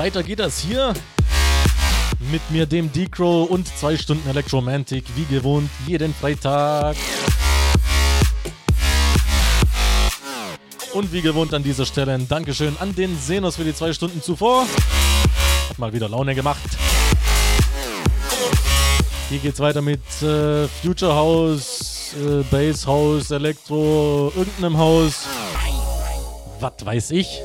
Weiter geht das hier. Mit mir, dem D-Crow und zwei Stunden Electromantic, wie gewohnt, jeden Freitag. Und wie gewohnt an dieser Stelle ein Dankeschön an den Senos für die zwei Stunden zuvor. Hat mal wieder Laune gemacht. Hier geht's weiter mit äh, Future House, äh, Bass House, Elektro, irgendeinem Haus. Was weiß ich.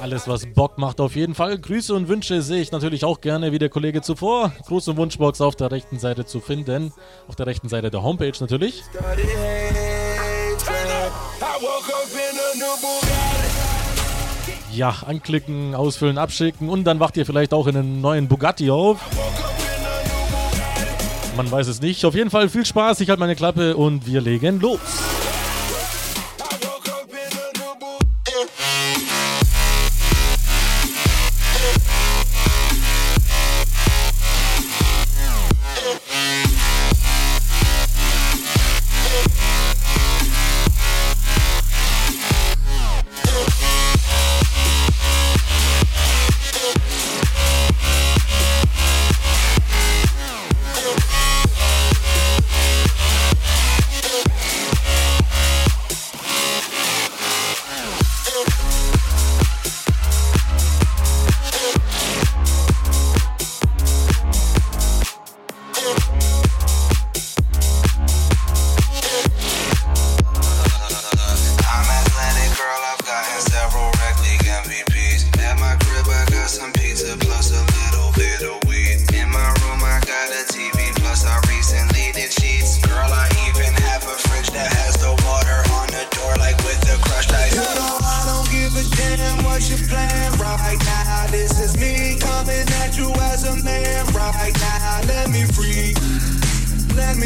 Alles, was Bock macht, auf jeden Fall. Grüße und Wünsche sehe ich natürlich auch gerne, wie der Kollege zuvor. Gruß und Wunschbox auf der rechten Seite zu finden. Auf der rechten Seite der Homepage natürlich. Ja, anklicken, ausfüllen, abschicken und dann wacht ihr vielleicht auch in einen neuen Bugatti auf. Man weiß es nicht. Auf jeden Fall viel Spaß. Ich halte meine Klappe und wir legen los.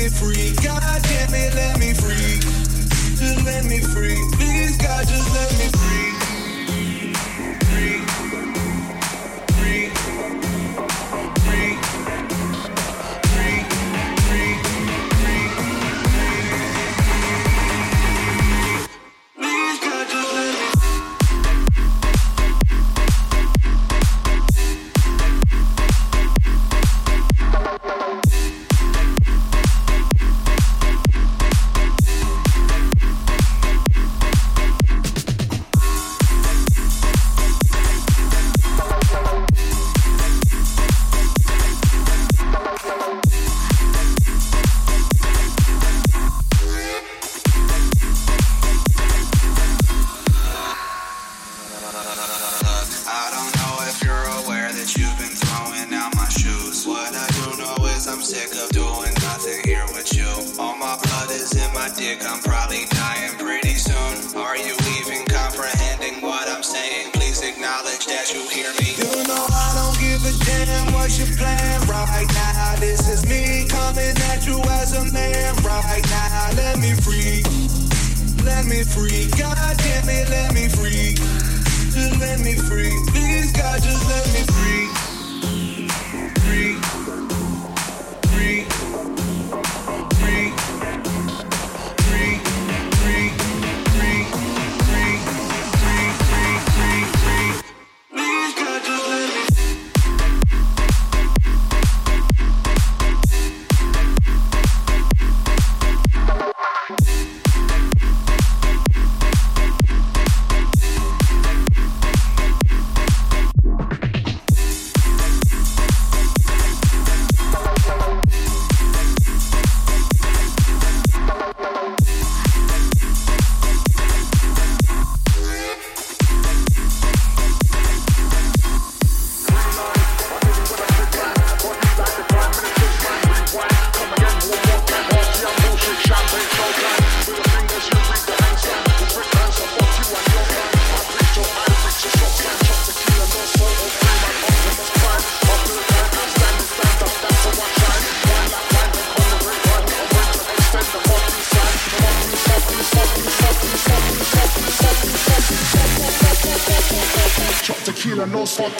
me free. God damn it, let me free. Just let me free. Please, God, just let me free.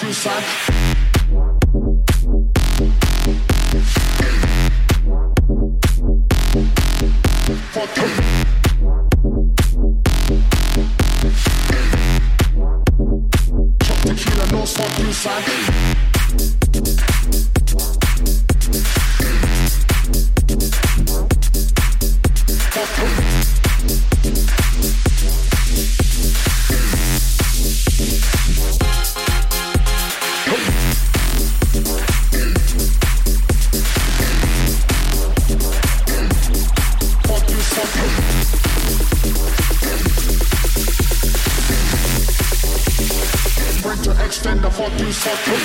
side to. to extend the fuck circle.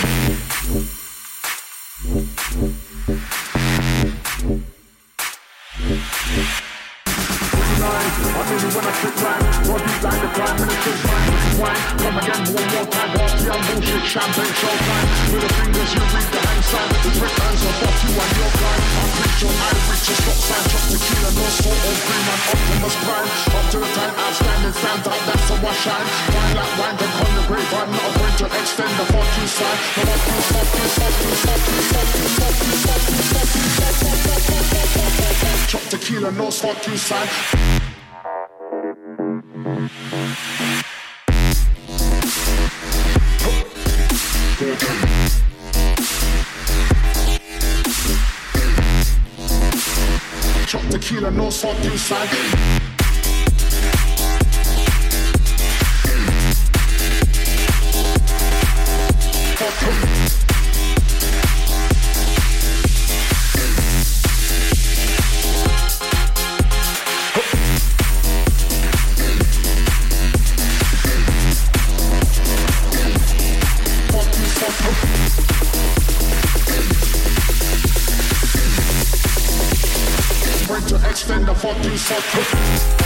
when I like the prime fine. Come again one more time. Off the bullshit, champagne showtime. the fingers, you read and your kind I reach your eye, reach your stop sign Chop tequila, no salt or cream and Optimus Prime Up to the time, outstanding stand out That's the wash shine Wine like wine, then on the grapevine Not a point to extend the fuck you. side The fuck you, fuck you, fuck you, fuck you, fuck you, fuck you, fuck you, fuck you, fuck you, fuck you, you, you Chop tequila, no fuck you side Chop Não no salt inside. Peace out.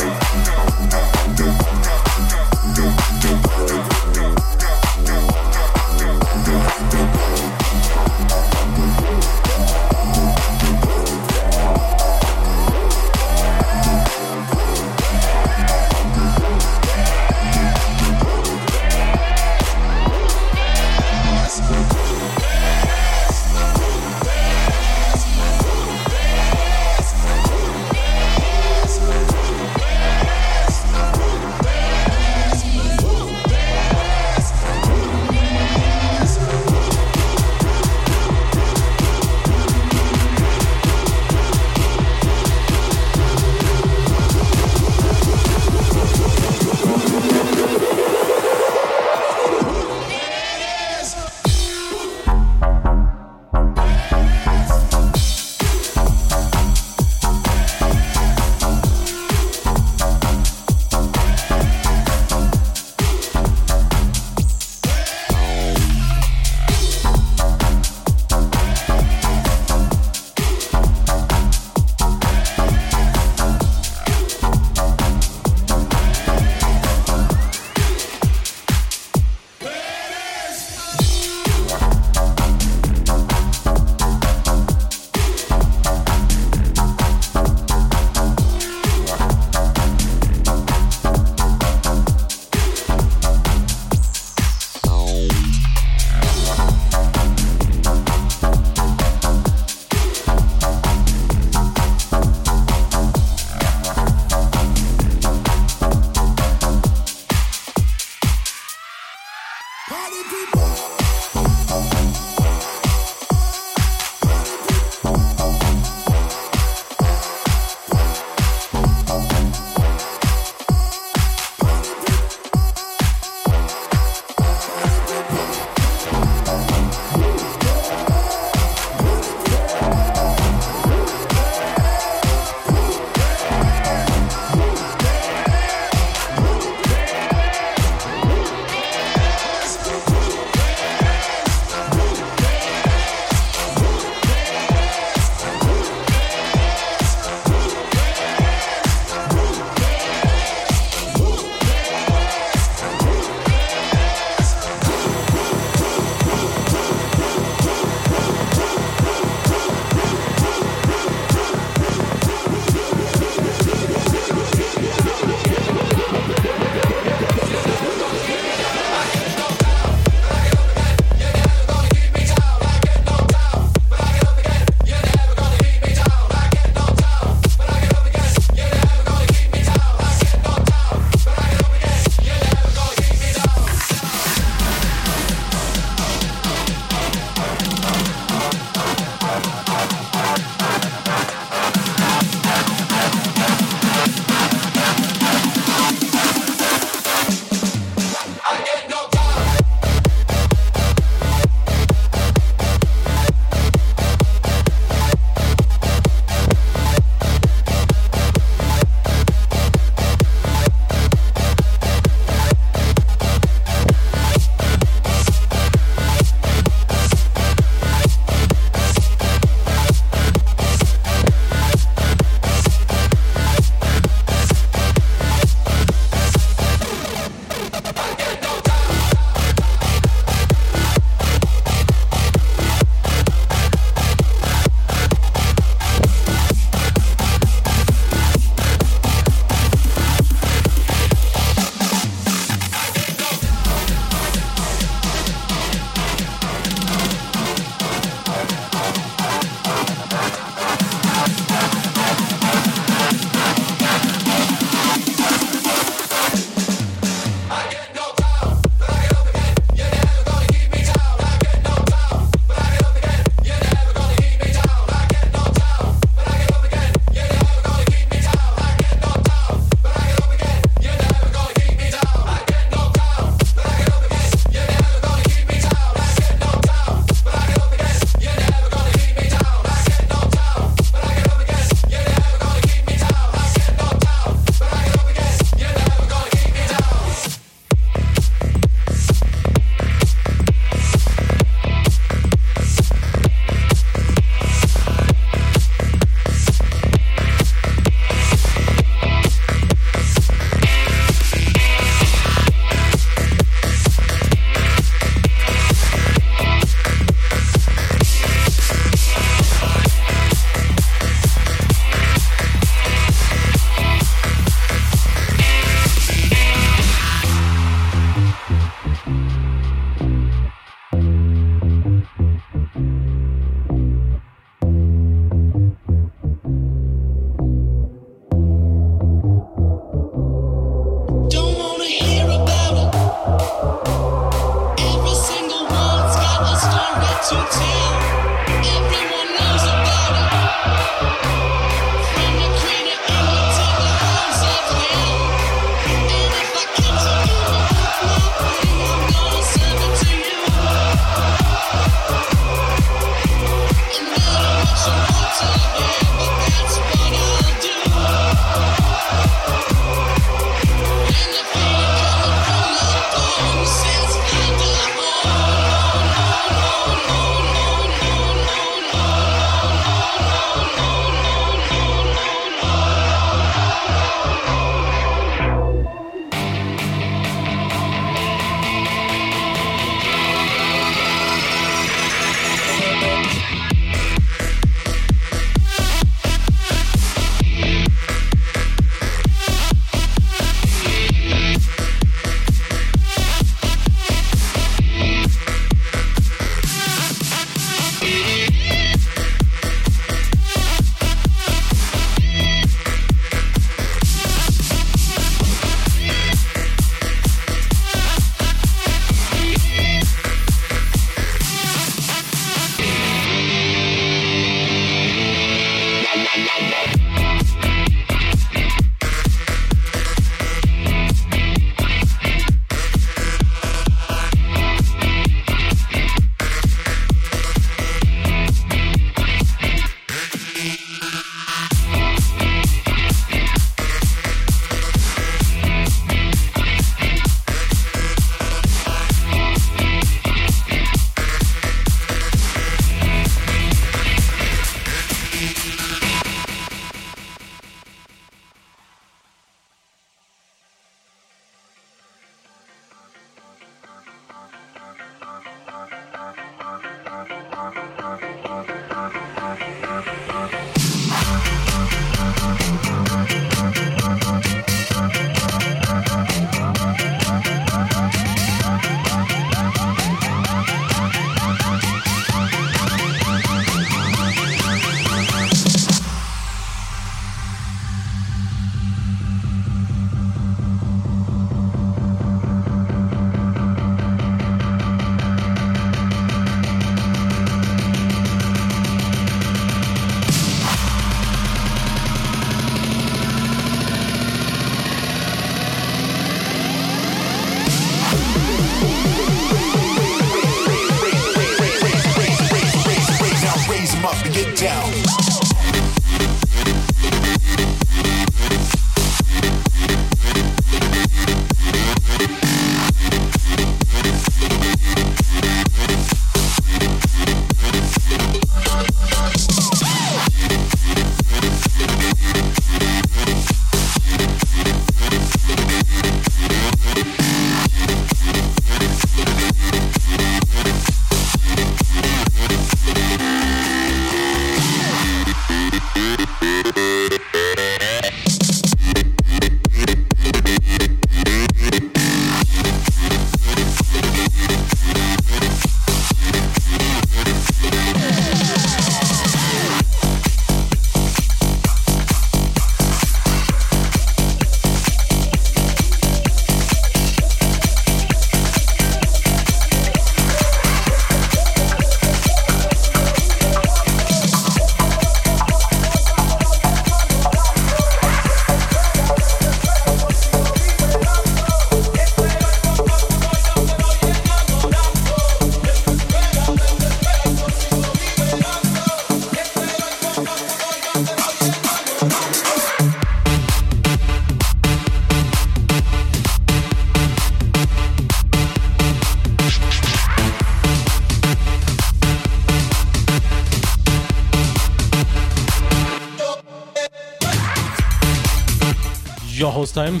Time.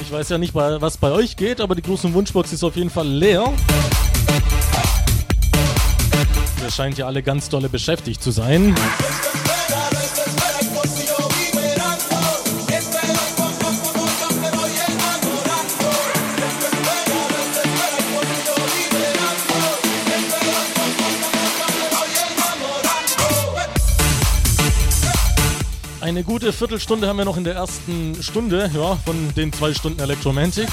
Ich weiß ja nicht, was bei euch geht, aber die große Wunschbox ist auf jeden Fall leer. Ihr scheint ja alle ganz dolle beschäftigt zu sein. Gute Viertelstunde haben wir noch in der ersten Stunde ja, von den zwei Stunden Elektromantik.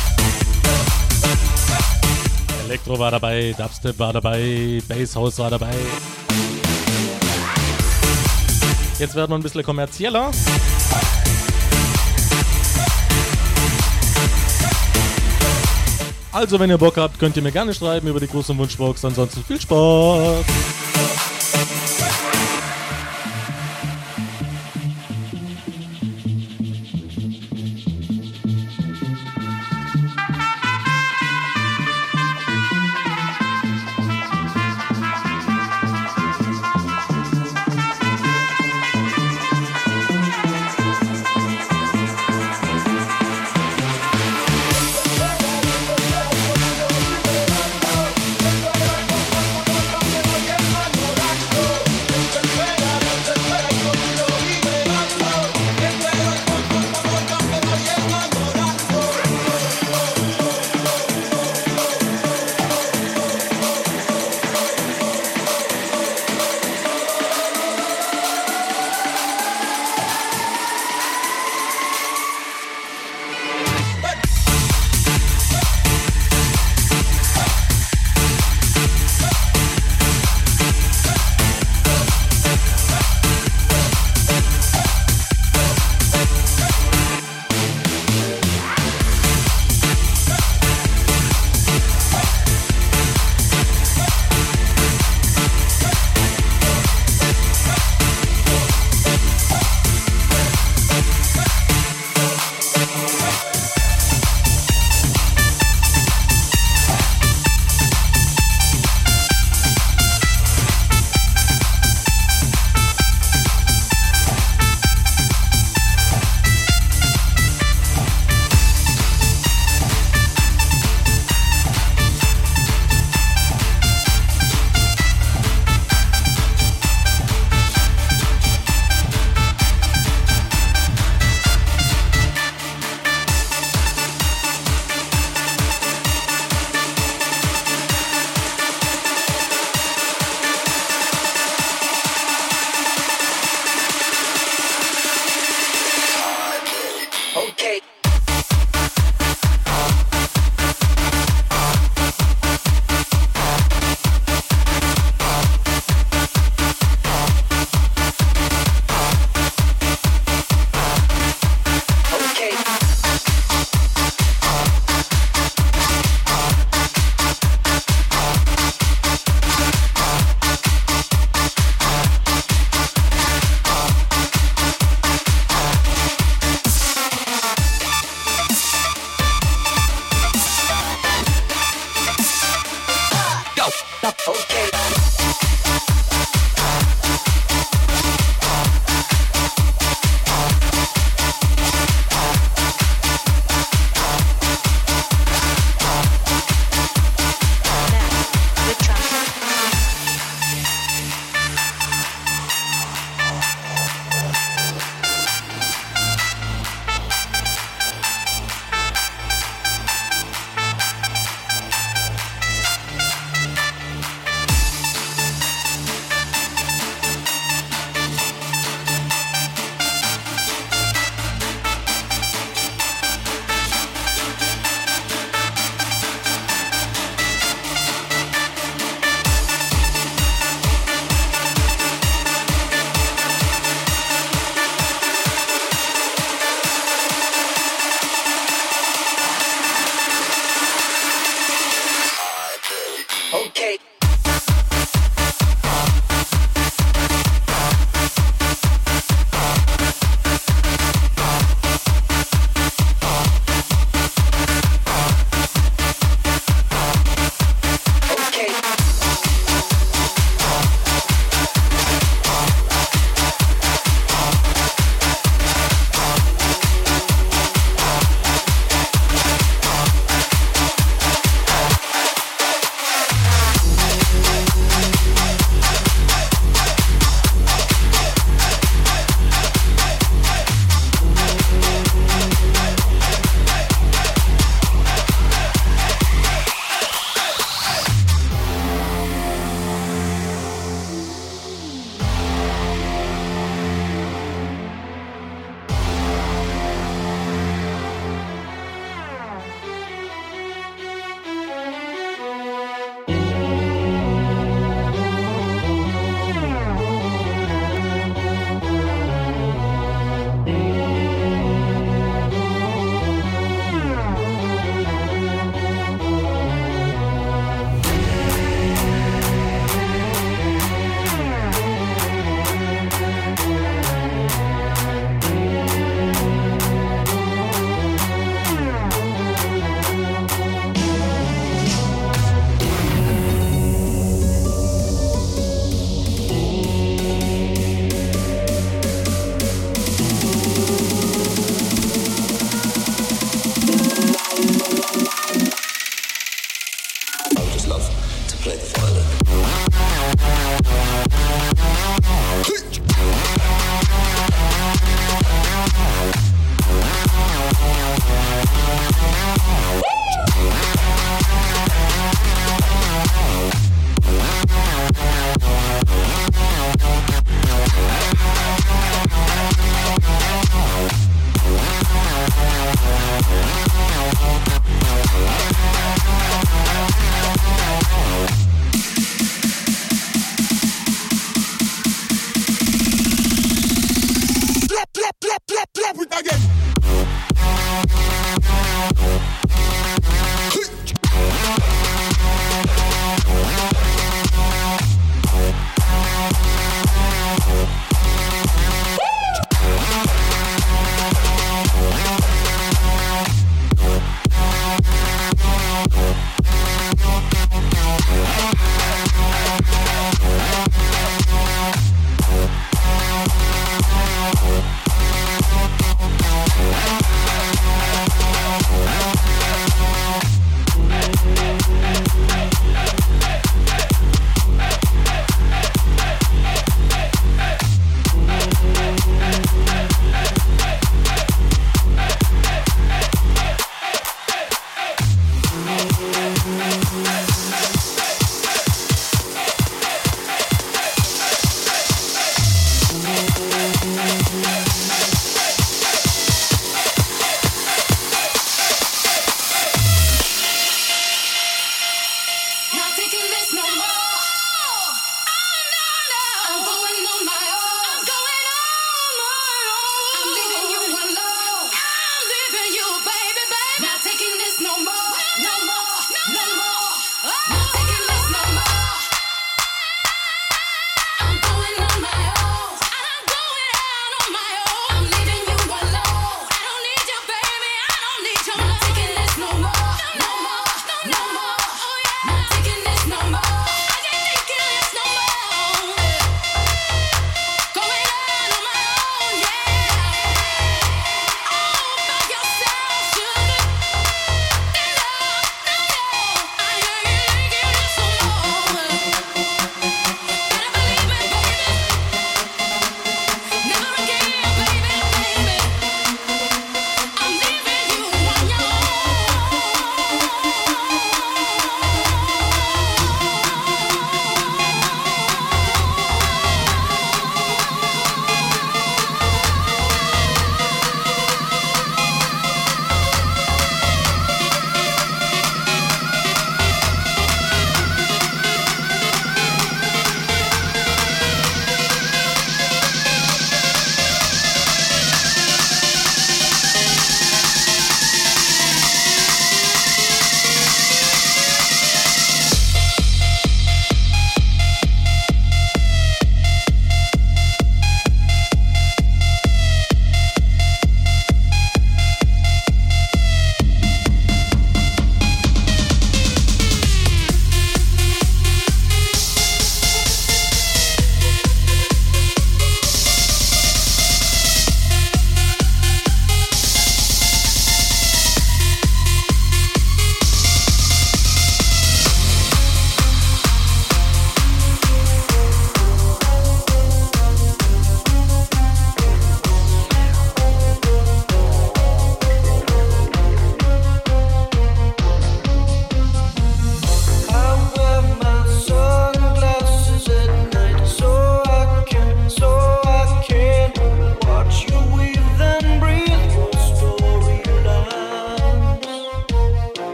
Elektro war dabei, Dubstep war dabei, Basshouse war dabei. Jetzt werden wir ein bisschen kommerzieller. Also, wenn ihr Bock habt, könnt ihr mir gerne schreiben über die große Wunschbox. Ansonsten viel Spaß!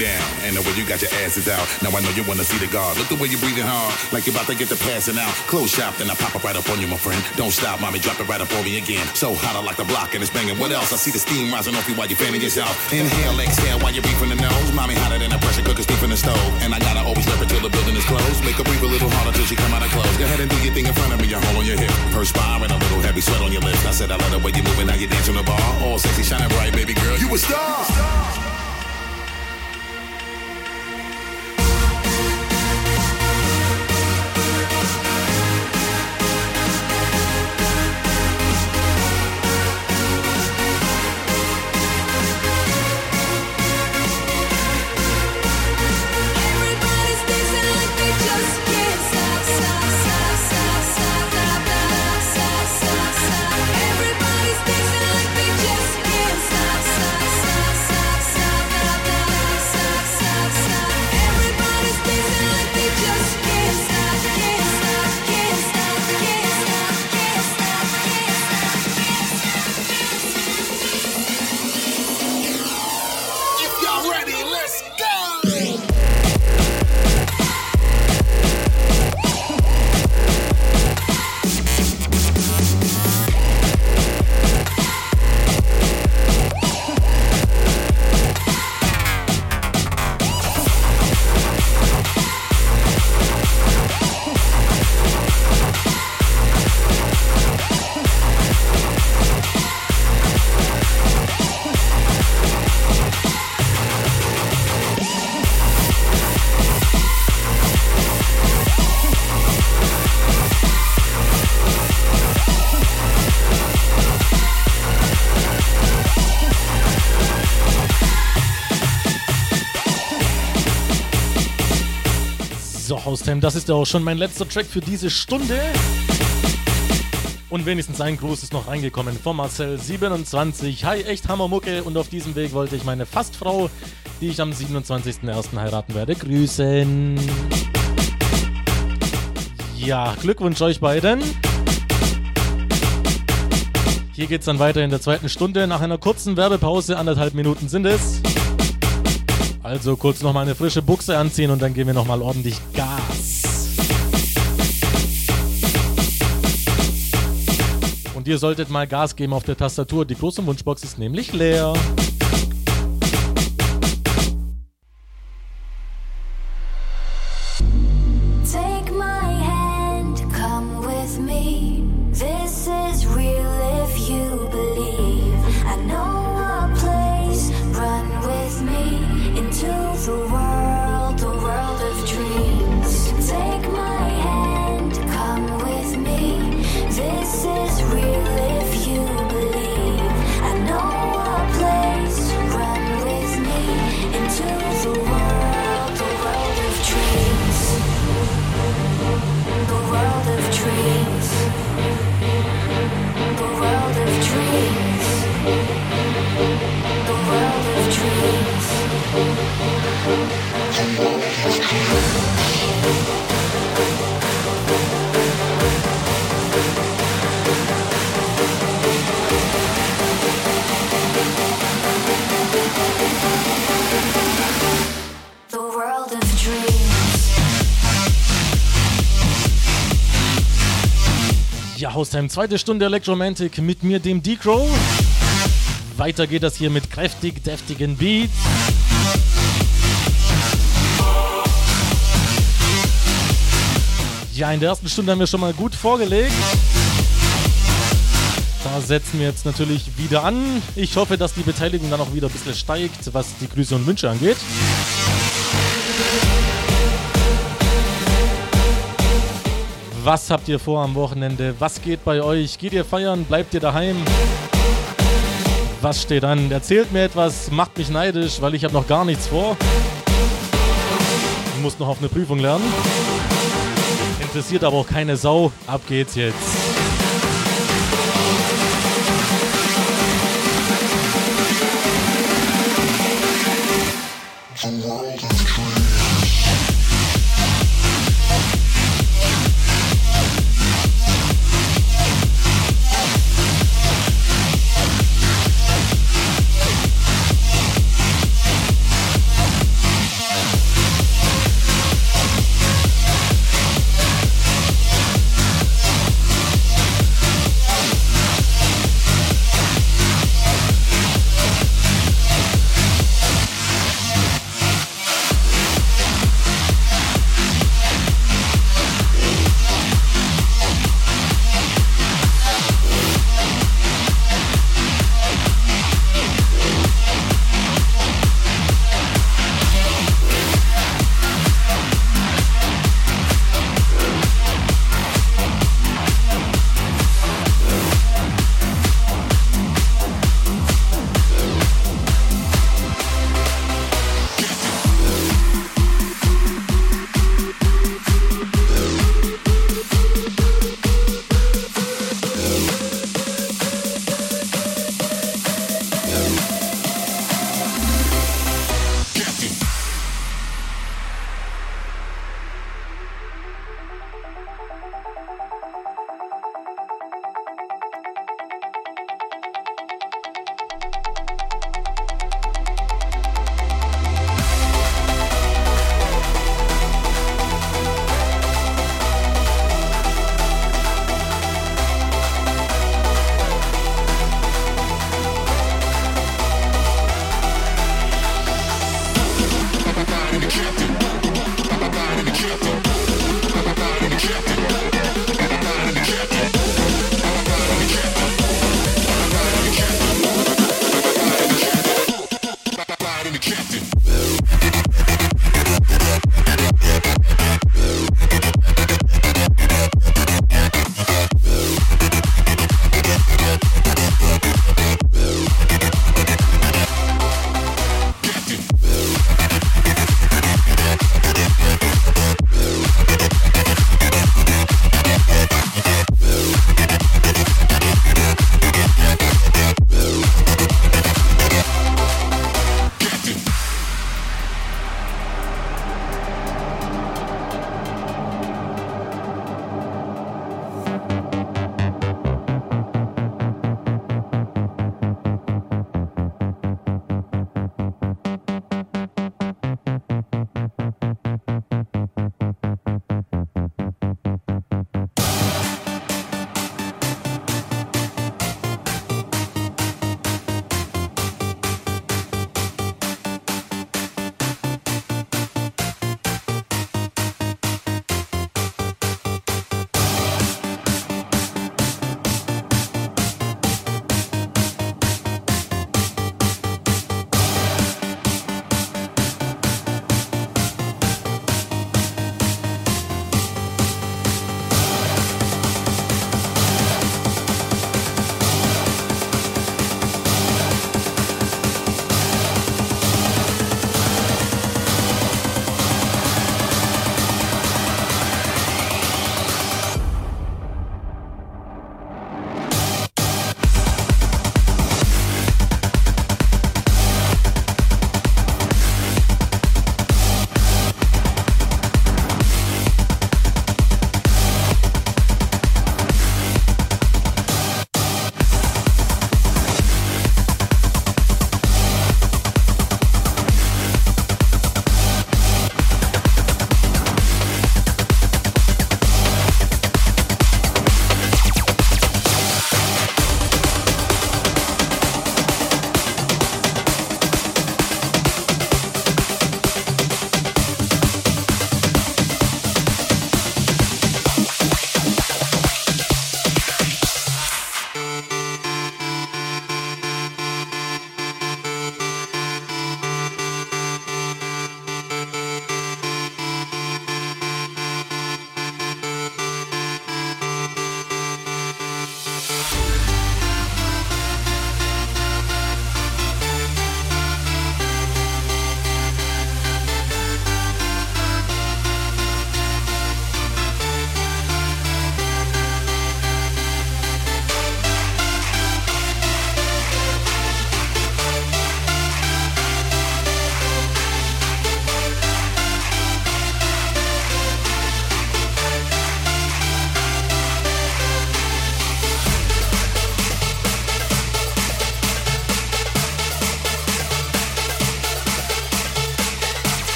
You do and the way you got your asses out. Now I know you wanna see the guard. Look the way you're breathing hard, like you're about to get the passing out. Close shop, then I pop up right up on you, my friend. Don't stop, mommy, drop it right up on me again. So hot, I like the block and it's banging. What else? I see the steam rising off you while you're fanning yourself. Inhale, exhale while you're breathing the nose. Mommy hotter than a pressure cooker steep in the stove. And I gotta always rep it till the building is closed. Make her breathe a little harder till she come out of clothes. Go ahead and do your thing in front of me, your hole on your hip. Perspiring, a little heavy sweat on your lips. I said I love the way you're moving, now you dance on the bar. All sexy, shining bright, baby girl. You a star. Everybody's Haustime, das ist ja auch schon mein letzter Track für diese Stunde. Und wenigstens ein Gruß ist noch reingekommen von Marcel27. Hi, echt Hammermucke. Und auf diesem Weg wollte ich meine Fastfrau, die ich am 27.01. heiraten werde, grüßen. Ja, Glückwunsch euch beiden. Hier geht's dann weiter in der zweiten Stunde. Nach einer kurzen Werbepause, anderthalb Minuten sind es. Also kurz noch mal eine frische Buchse anziehen und dann geben wir noch mal ordentlich Gas. Ihr solltet mal Gas geben auf der Tastatur. Die große Wunschbox ist nämlich leer. Haustime, zweite Stunde Electromantic mit mir, dem D-Crow. Weiter geht das hier mit kräftig, deftigen Beats. Ja, in der ersten Stunde haben wir schon mal gut vorgelegt. Da setzen wir jetzt natürlich wieder an. Ich hoffe, dass die Beteiligung dann auch wieder ein bisschen steigt, was die Grüße und Wünsche angeht. Was habt ihr vor am Wochenende? Was geht bei euch? Geht ihr feiern? Bleibt ihr daheim? Was steht an? Erzählt mir etwas, macht mich neidisch, weil ich habe noch gar nichts vor. Ich muss noch auf eine Prüfung lernen. Interessiert aber auch keine Sau. Ab geht's jetzt.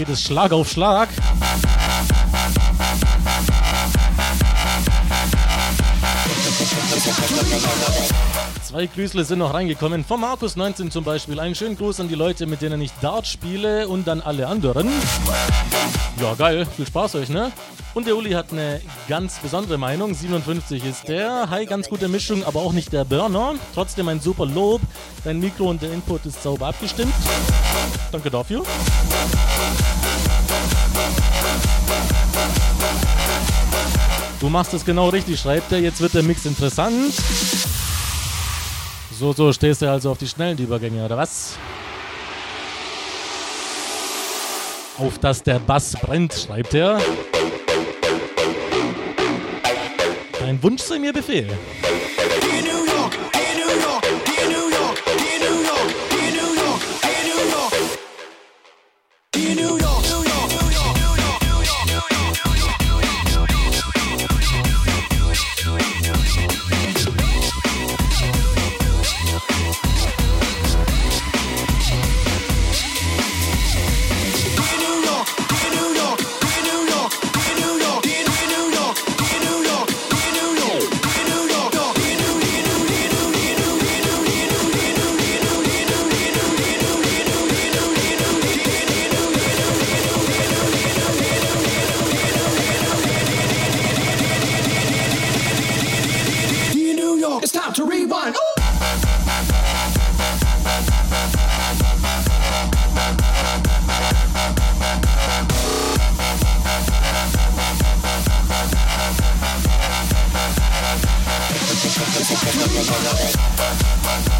Geht es Schlag auf Schlag. Zwei Grüßle sind noch reingekommen. Von Markus19 zum Beispiel. Einen schönen Gruß an die Leute, mit denen ich Dart spiele und an alle anderen. Ja, geil. Viel Spaß euch, ne? Und der Uli hat eine ganz besondere Meinung. 57 ist der. Hi, ganz gute Mischung, aber auch nicht der Burner. Trotzdem ein super Lob. Dein Mikro und der Input ist sauber abgestimmt. Danke dafür. Du machst es genau richtig, schreibt er. Jetzt wird der Mix interessant. So, so stehst du also auf die schnellen Übergänge, oder was? Auf dass der Bass brennt, schreibt er. Dein Wunsch sei mir Befehl. Tú me conoces.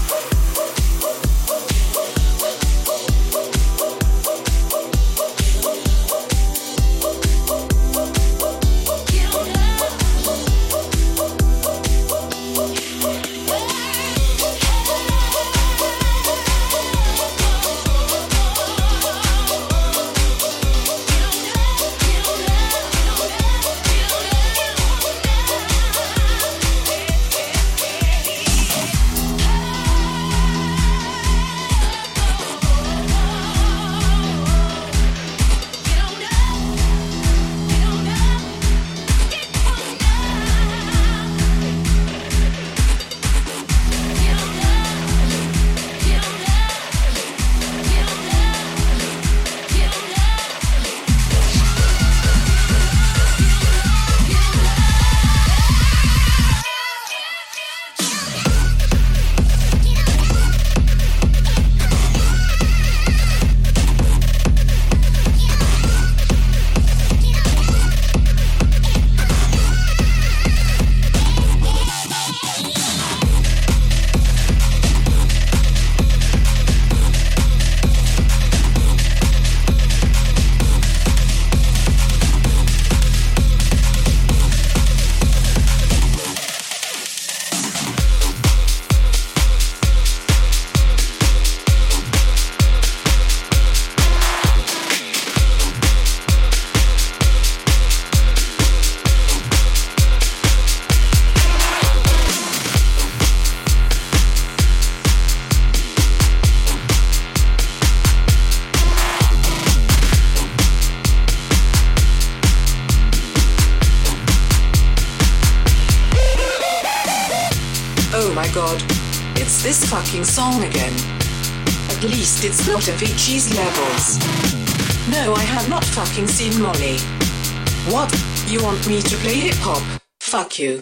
Avicii's levels. No, I have not fucking seen Molly. What? You want me to play hip hop? Fuck you.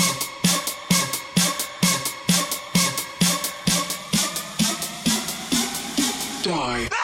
Die.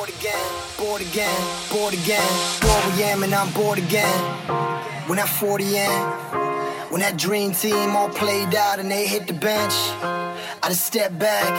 Bored again, bored again, bored again. Bored we am and I'm bored again. When I'm 40 in, when that dream team all played out and they hit the bench, I just step back,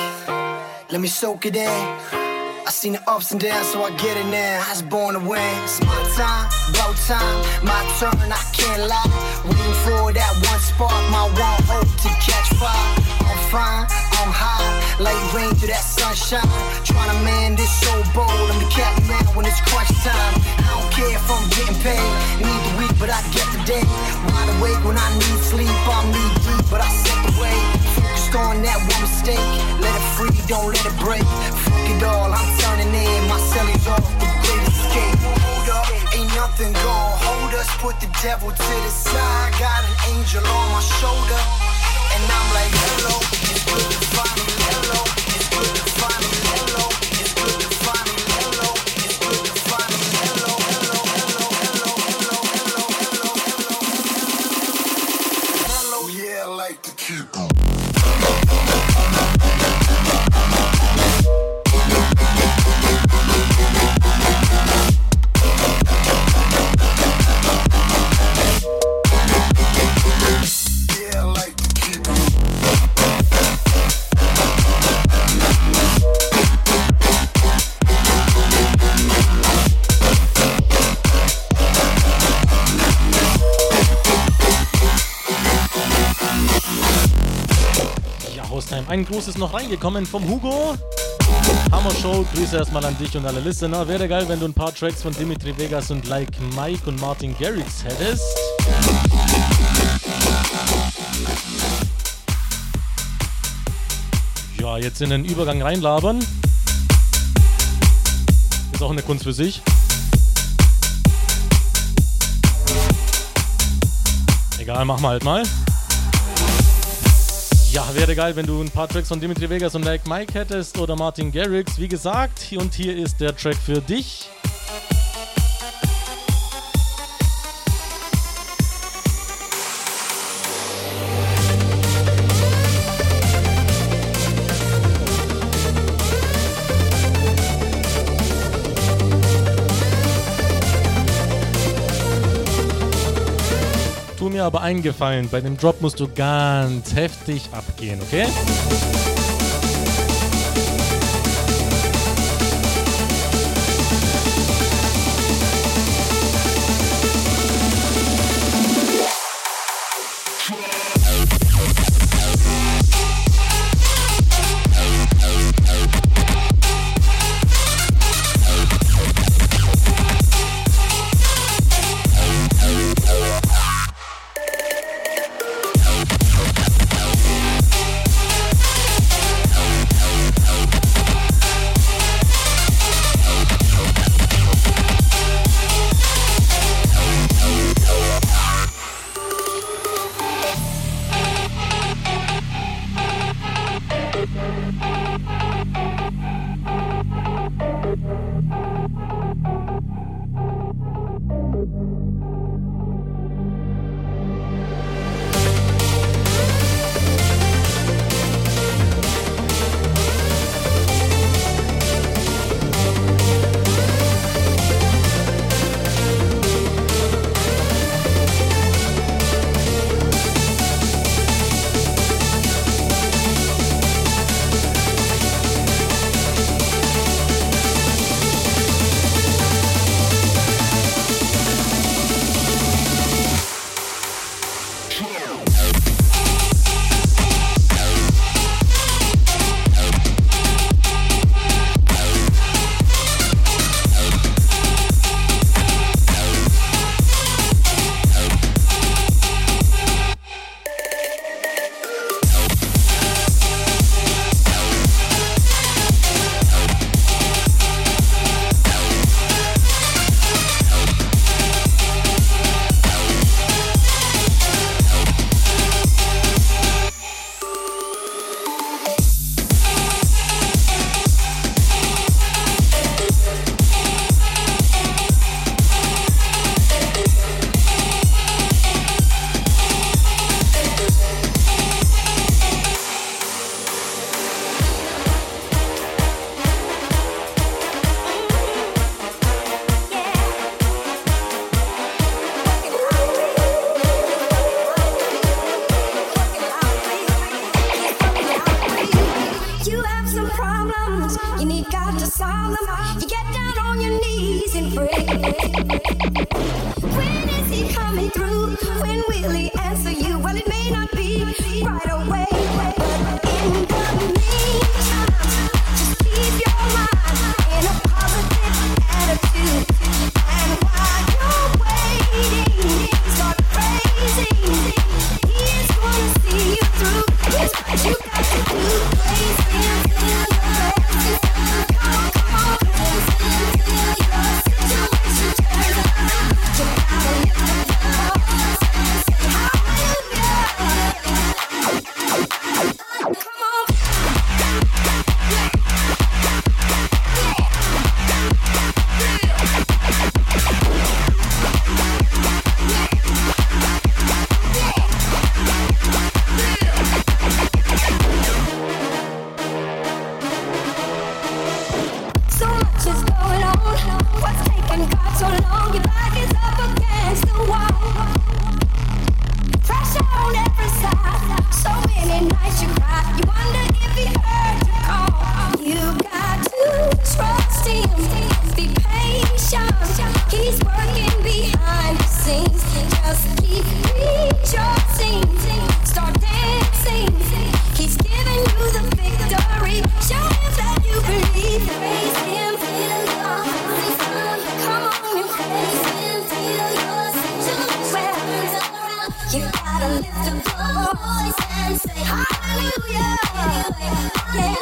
let me soak it in. I seen the ups and downs, so I get it now. I was born to win. It's my time, about time, my turn. I can't lie. Waiting for that one spark, my one hope to catch fire. Fine, I'm high, like rain through that sunshine. Trying to man this so bold. I'm the captain man when it's crunch time. I don't care if I'm getting paid. Need the week, but I get the day. Wide awake when I need sleep. I'm knee deep, but I set the way. Focused on that one mistake. Let it free, don't let it break. Fuck it all, I'm turning in. My cellies off the great escape. Hold up, ain't nothing gon' hold us. Put the devil to the side. Got an angel on my shoulder. And I'm like, hello, it's good to finally hello. Ein großes noch reingekommen vom Hugo. Hammer Show, Grüße erstmal an dich und alle Listener. Wäre geil, wenn du ein paar Tracks von Dimitri Vegas und Like Mike und Martin Garrix hättest. Ja, jetzt in den Übergang reinlabern. Ist auch eine Kunst für sich. Egal, machen wir halt mal. Ja, wäre geil, wenn du ein paar Tracks von Dimitri Vegas und Like Mike hättest oder Martin Garrix. Wie gesagt, und hier ist der Track für dich. Mir aber einen Gefallen, bei dem Drop musst du ganz heftig abgehen, okay? yeah.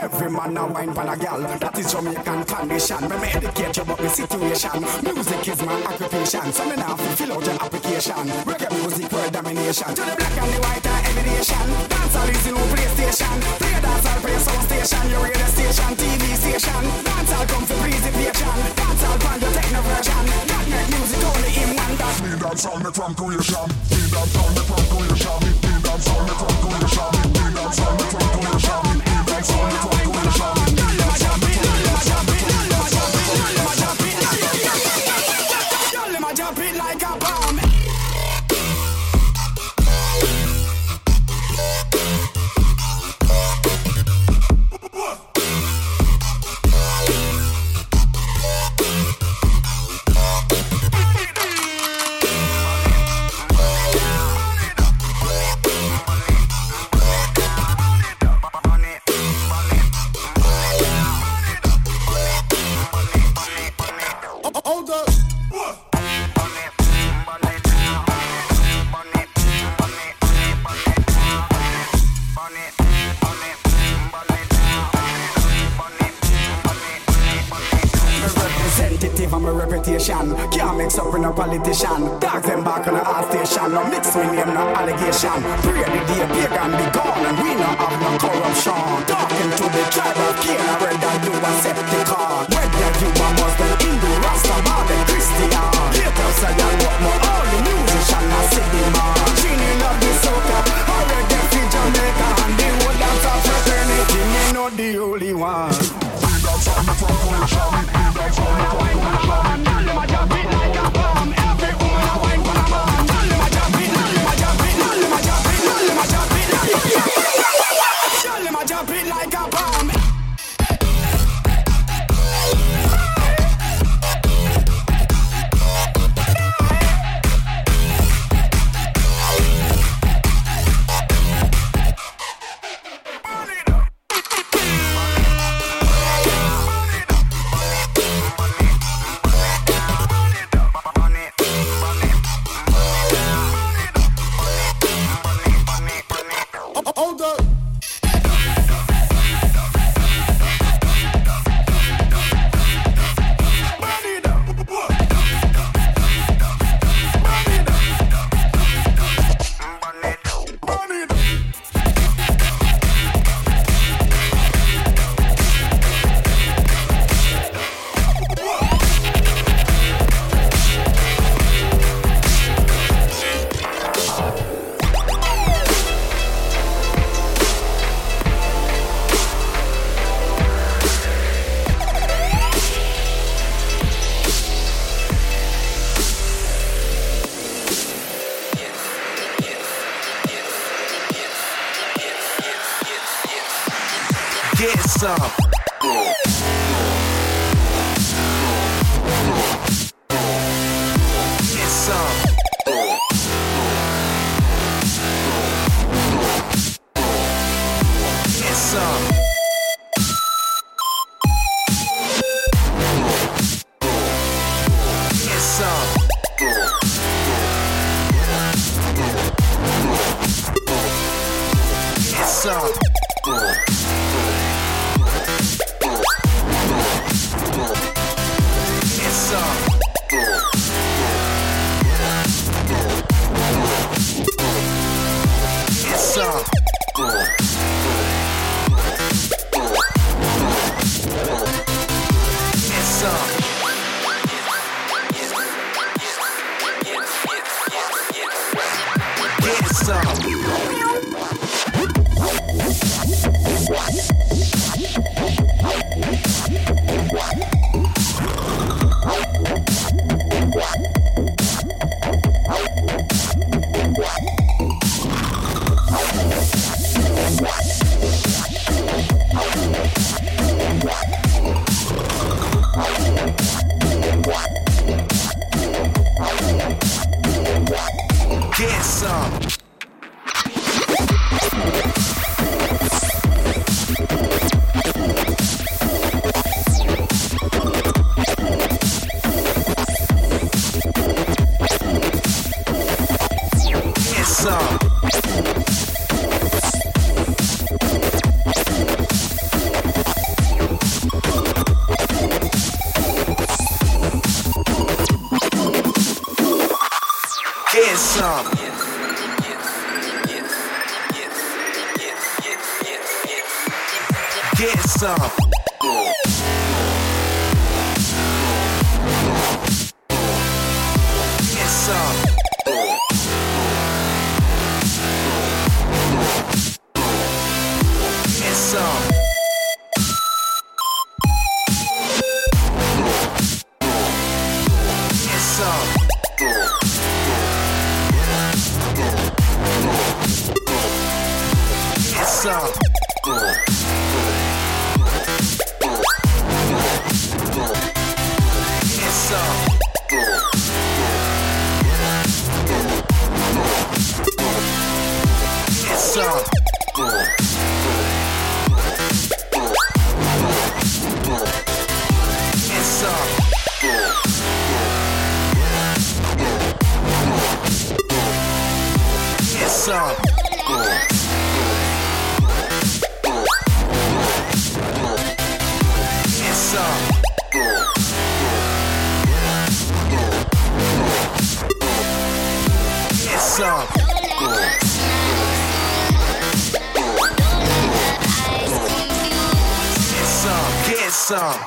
Every man a wine for a gal. That is Jamaican condition. Me me educate you about the situation. Music is my occupation. So me now fill out your application. Reggae music world domination. To the black and the white are any nation. Dancehall is in PlayStation. Play dancehall, play sound station. Your radio station, TV station. Dancehall come for presentation. Dancehall pan your techno version. That make music only in one dance. Me dancehall me from creation. Me dancehall me from creation. Me dancehall me from creation. Me dancehall me from creation.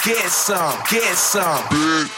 Get some, get some, bitch.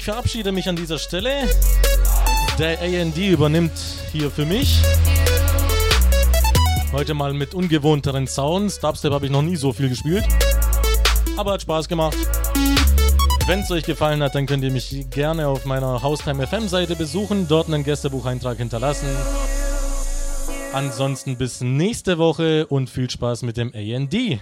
Ich verabschiede mich an dieser Stelle. Der AND übernimmt hier für mich. Heute mal mit ungewohnteren Sounds. Dubstep habe ich noch nie so viel gespielt. Aber hat Spaß gemacht. Wenn es euch gefallen hat, dann könnt ihr mich gerne auf meiner Haustime FM Seite besuchen, dort einen Gästebucheintrag hinterlassen. Ansonsten bis nächste Woche und viel Spaß mit dem AND.